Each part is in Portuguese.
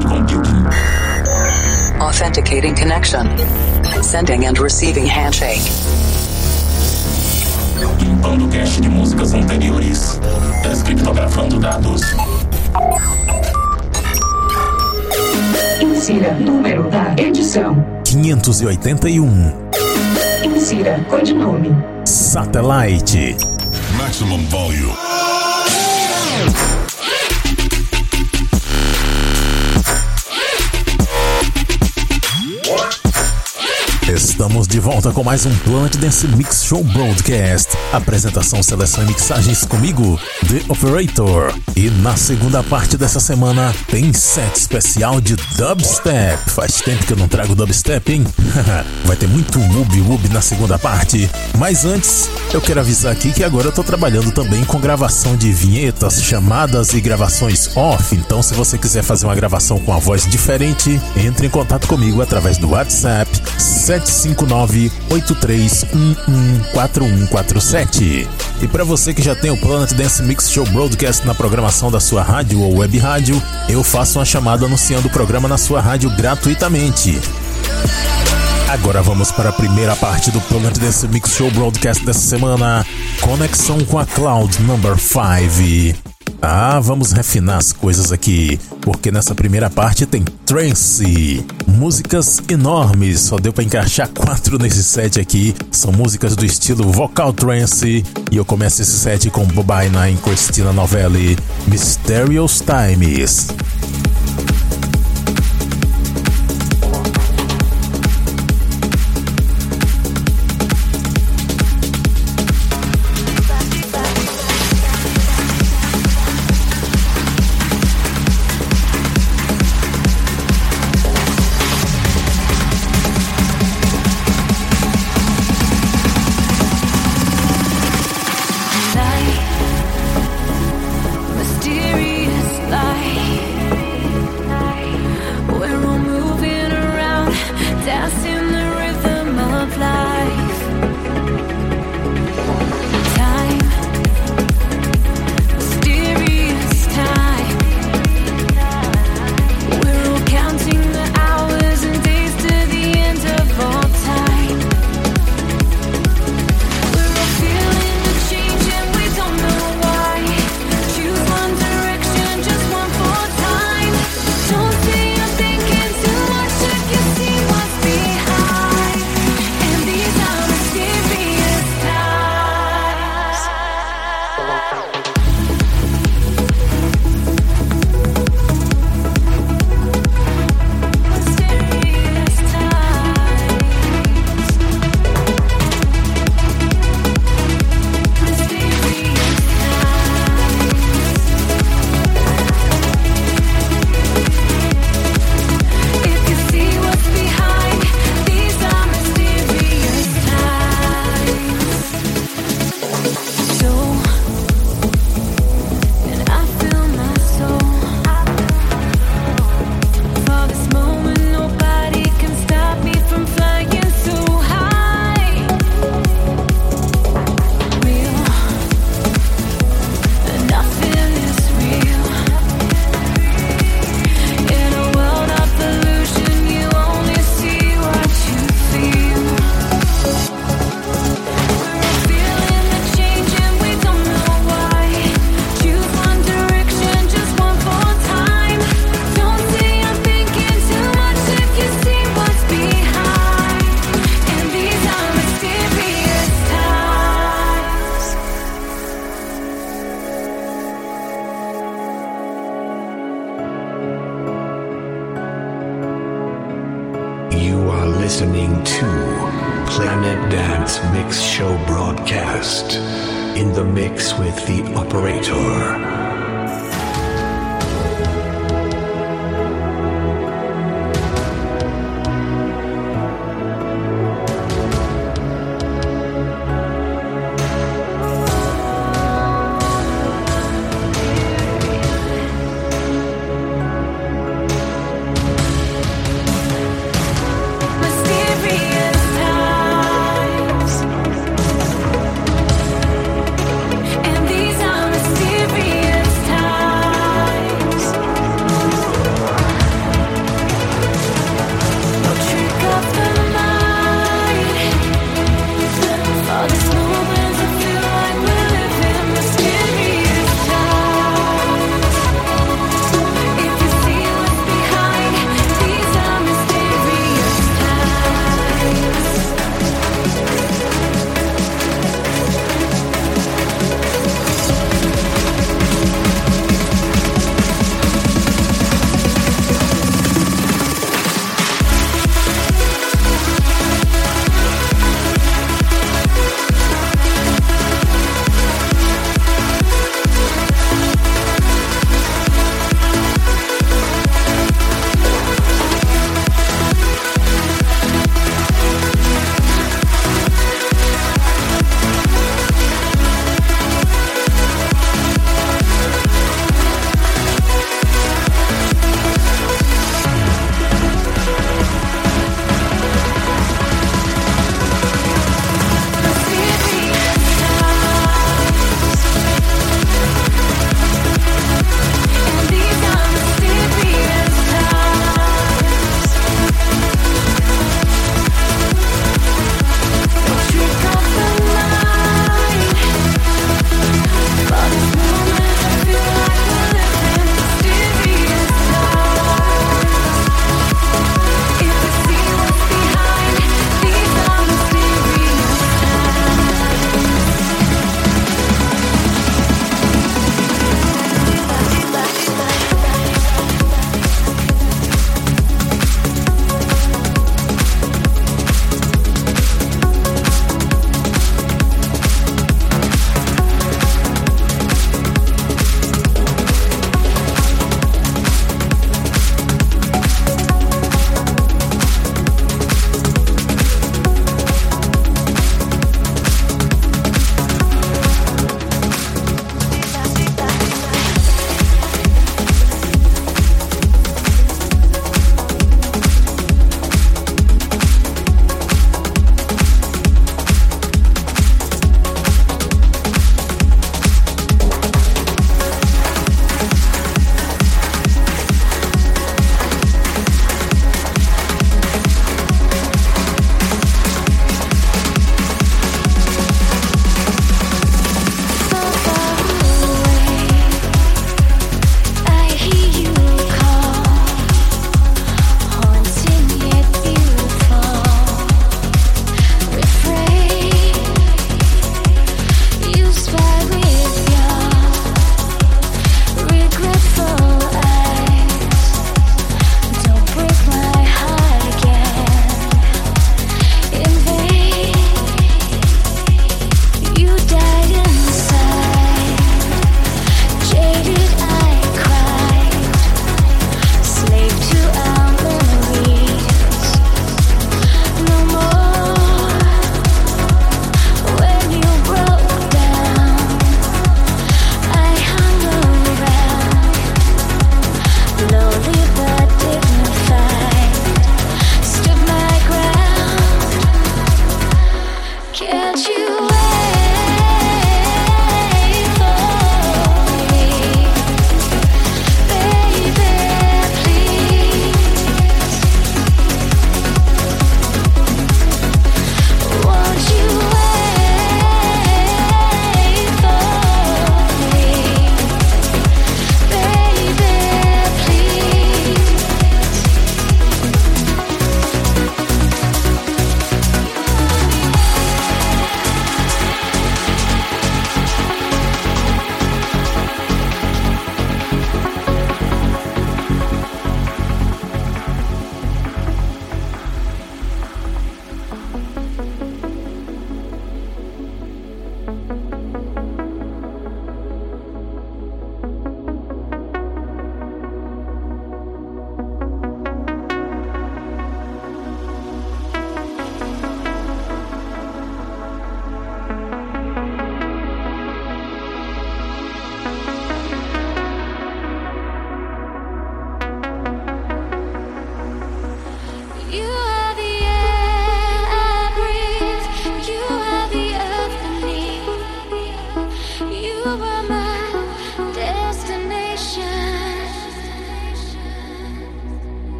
cloud computing. Authenticating connection. Sending and receiving handshake. Limpando cache de músicas anteriores. Descriptografando dados. Insira número da edição. 581. Insira codinome. Satellite. Maximum volume. Estamos de volta com mais um Planet Dance Mix Show Broadcast. Apresentação, seleção e mixagens comigo, The Operator. E na segunda parte dessa semana tem set especial de dubstep. Faz tempo que eu não trago dubstep, hein? Vai ter muito wub wub na segunda parte. Mas antes, eu quero avisar aqui que agora eu tô trabalhando também com gravação de vinhetas, chamadas e gravações off. Então, se você quiser fazer uma gravação com a voz diferente, entre em contato comigo através do WhatsApp 759-8311-4147. E para você que já tem o Planet Dance Mix Show Broadcast na programação da sua rádio ou web rádio, eu faço uma chamada anunciando o programa na sua rádio gratuitamente. Agora vamos para a primeira parte do Planet Dance Mix Show Broadcast dessa semana. Conexão com a Cloud Number 5. Ah, vamos refinar as coisas aqui, porque nessa primeira parte tem trance, músicas enormes, só deu para encaixar quatro nesse set aqui, são músicas do estilo vocal trance, e eu começo esse set com Bobai Nine, Christina Novelli, Mysterious Times.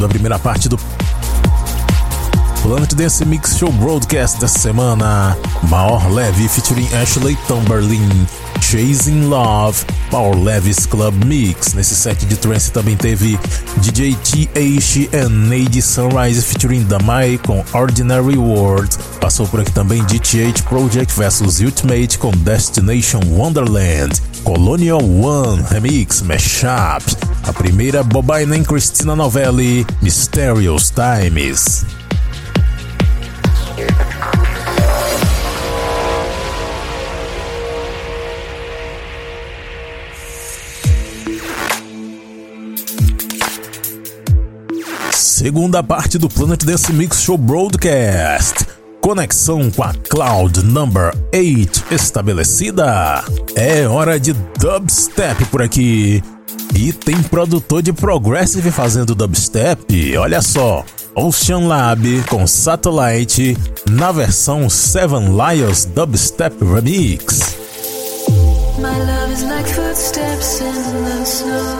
Fechando a primeira parte do Planet Dance Mix Show Broadcast dessa semana. Maior Leve featuring Ashley Tamberlin, Chasing Love, Power Levis Club Mix. Nesse set de trance também teve DJ TH and Nade Sunrise featuring Damai com Ordinary World. Passou por aqui também DTH Project vs Ultimate com Destination Wonderland. Colonial One Remix Mashup. A primeira Bobina em Christina Novelli, Mysterious Times. Segunda parte do Planet Dance Mix Show Broadcast. Conexão com a Cloud Number 8 estabelecida. É hora de dubstep por aqui. E tem produtor de Progressive fazendo dubstep. Olha só. Ocean Lab com Satellite na versão Seven Lions Dubstep Remix. My love is like footsteps in the snow.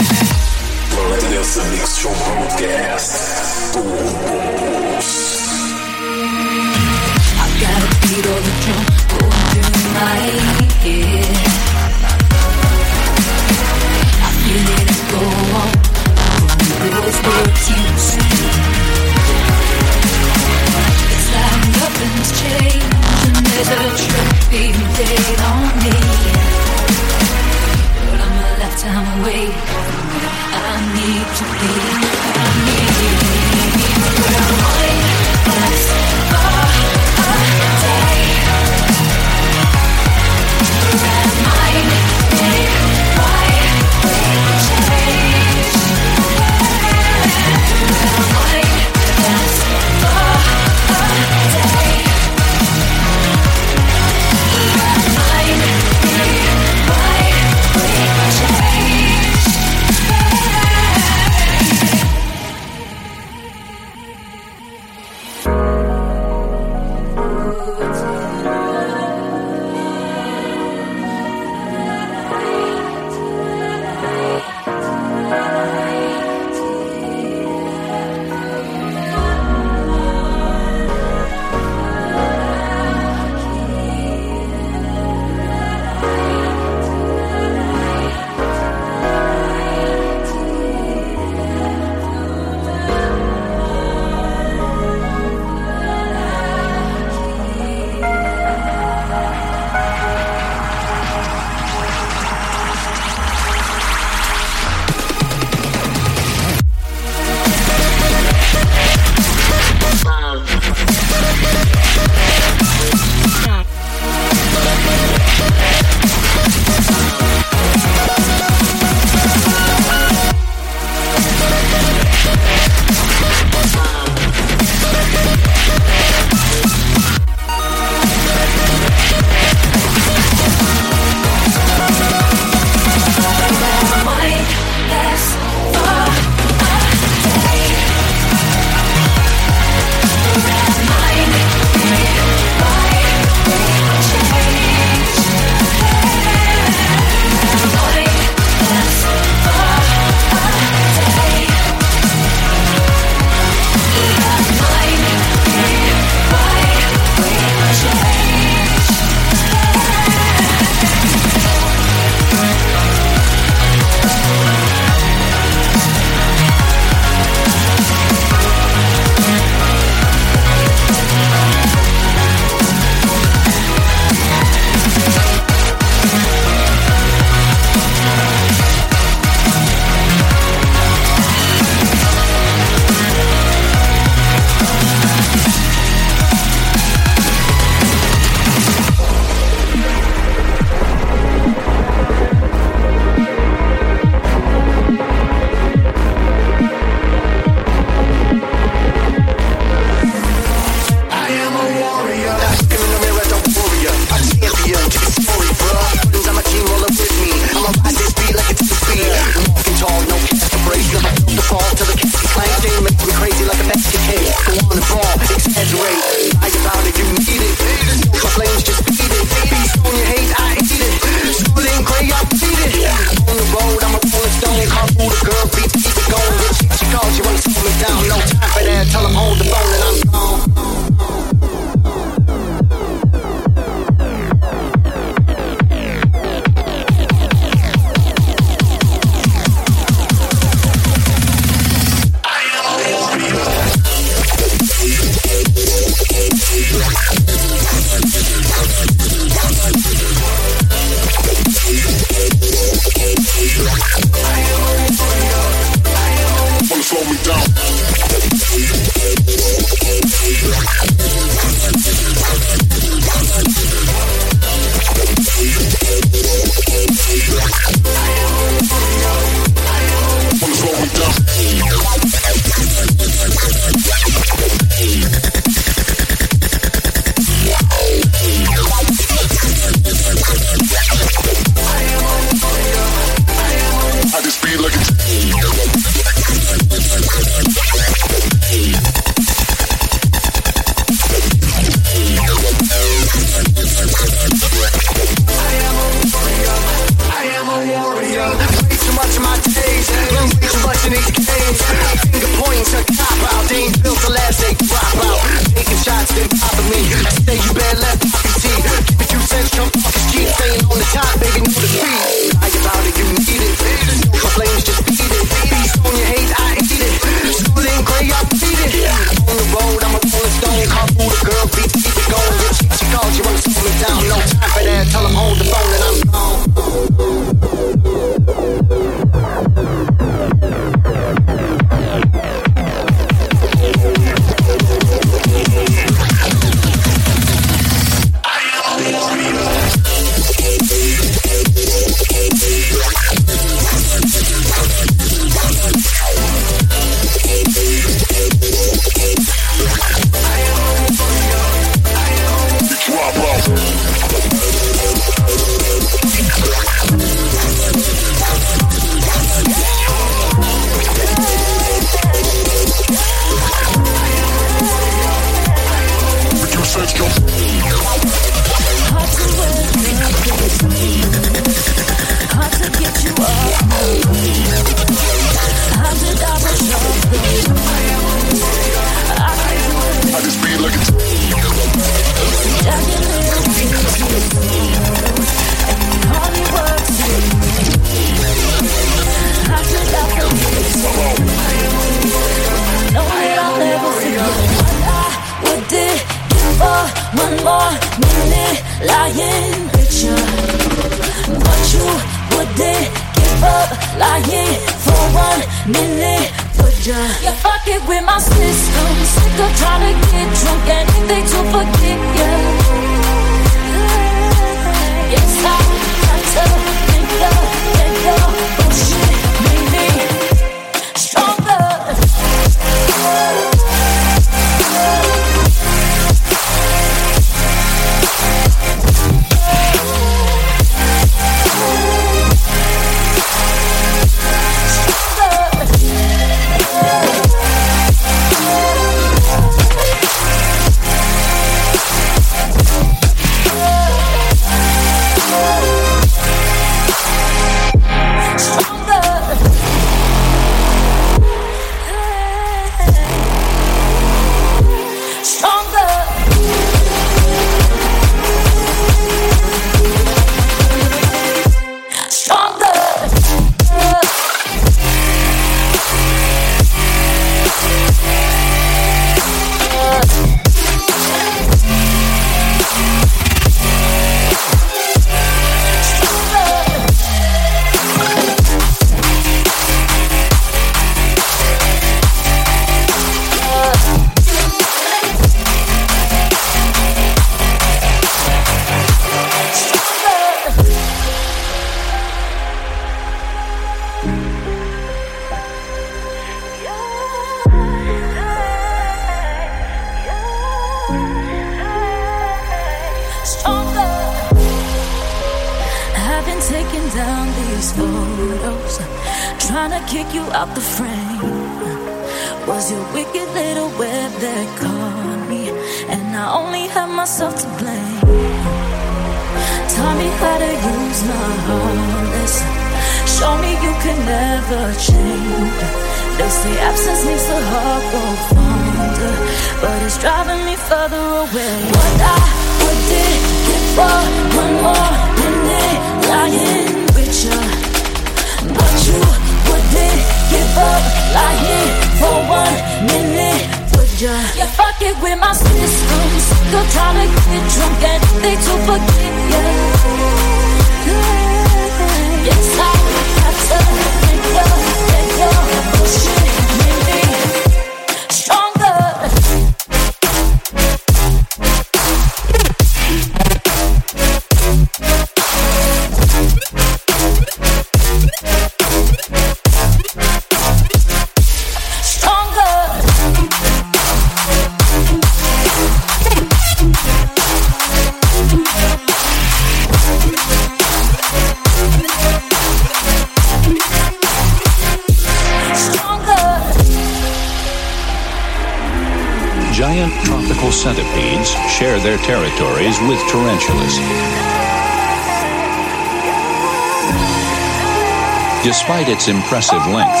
Its impressive length,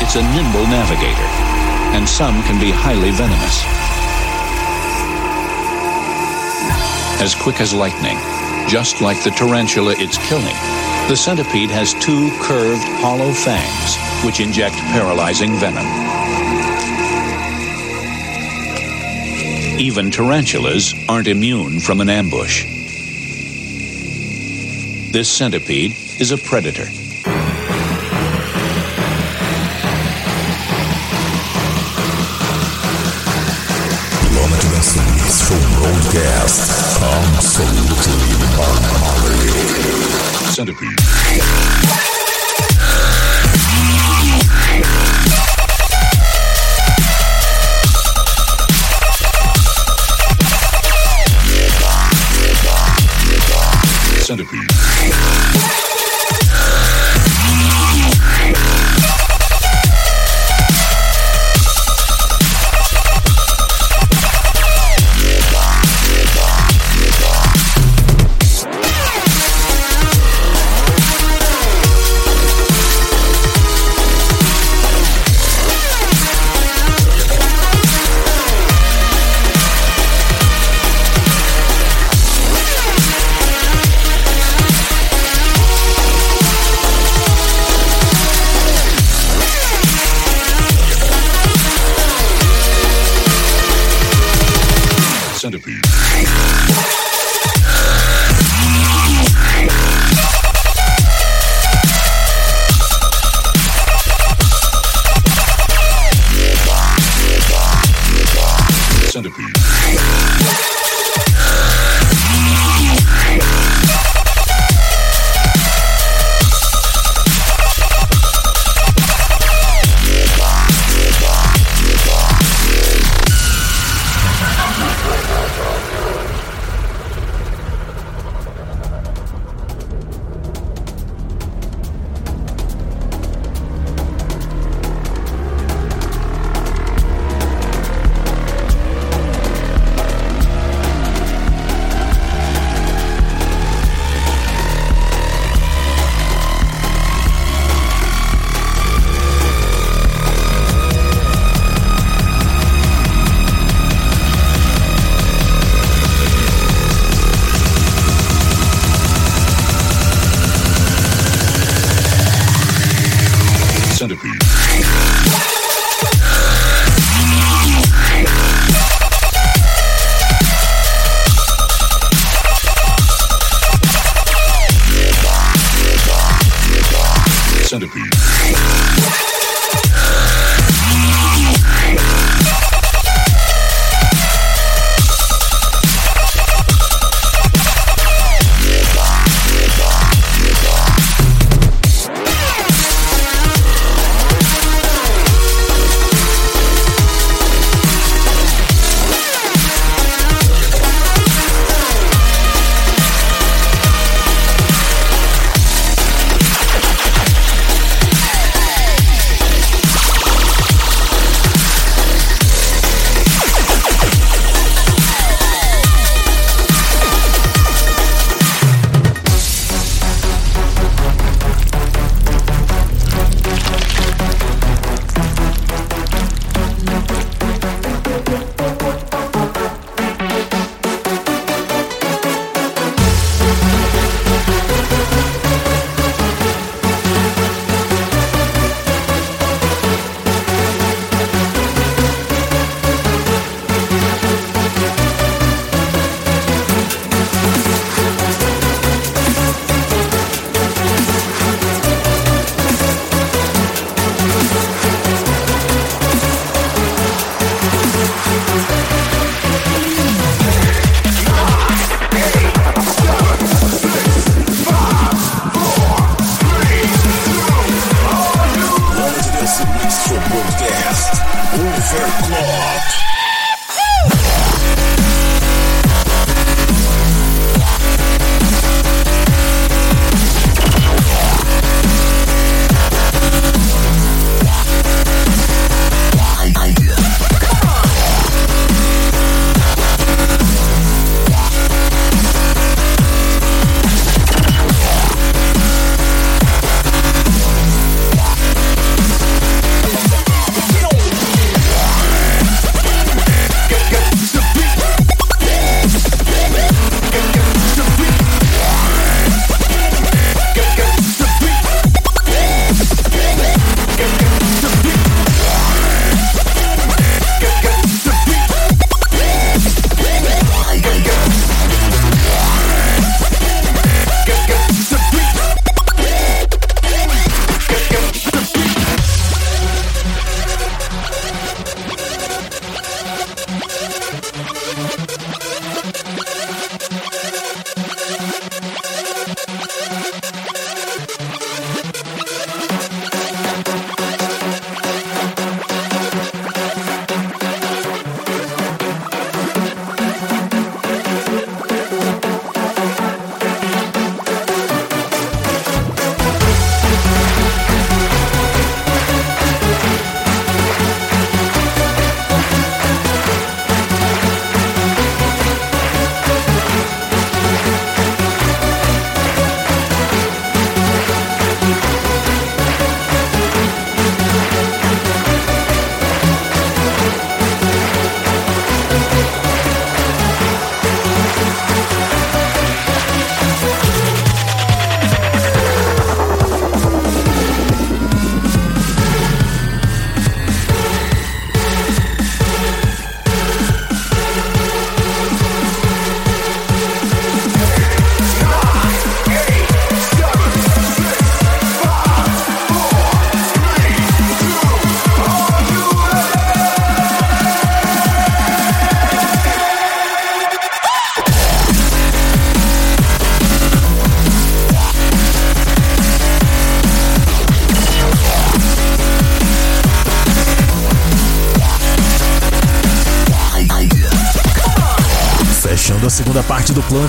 it's a nimble navigator, and some can be highly venomous. As quick as lightning, just like the tarantula it's killing, the centipede has two curved, hollow fangs which inject paralyzing venom. Even tarantulas aren't immune from an ambush. This centipede is a predator.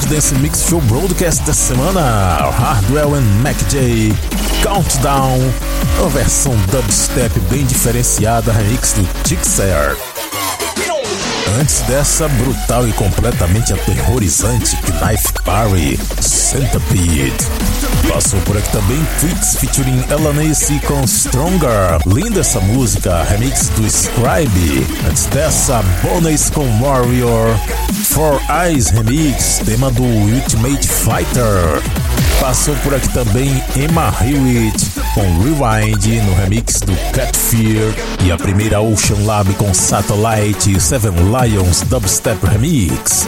Dance Mix Show Broadcast dessa semana, Hardwell and Mac J, Countdown, uma versão dubstep bem diferenciada, remix do Tixer. Antes dessa, brutal e completamente aterrorizante Knife Parry, Centipede. Passou por aqui também Twix featuring Elanace com Stronger. Linda essa música, remix do Scribe. Antes dessa, Bones com Warrior. Four Eyes Remix, tema do Ultimate Fighter. Passou por aqui também Emma Hewitt com Rewind no remix do Cat Fear e a primeira Ocean Lab com Satellite Seven Lions Dubstep Remix.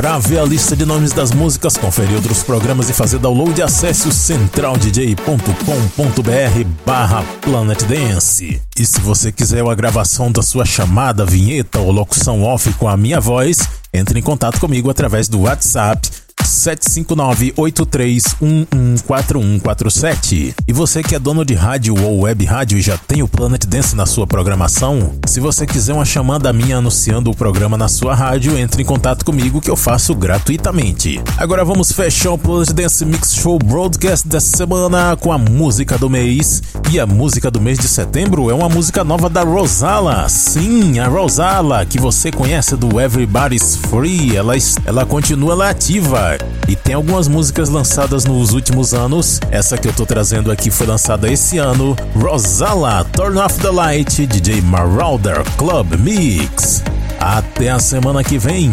Para ver a lista de nomes das músicas, conferir outros programas e fazer download, acesse o centraldj.com.br barra Planet Dance. E se você quiser a gravação da sua chamada, vinheta ou locução off com a minha voz, entre em contato comigo através do WhatsApp 759-8311-4147. E você que é dono de rádio ou web rádio e já tem o Planet Dance na sua programação, se você quiser uma chamada minha anunciando o programa na sua rádio, entre em contato comigo que eu faço gratuitamente. Agora vamos fechar o Planet Dance Mix Show Broadcast dessa semana com a música do mês. E a música do mês de setembro é uma música nova da Rosala. Sim, a Rosala, que você conhece do Everybody's Free. Ela, ela continua lá ativa e tem algumas músicas lançadas nos últimos anos. Essa que eu tô trazendo aqui foi lançada esse ano. Rosala, Turn Off the Light, DJ Marauder Club Mix. Até a semana que vem.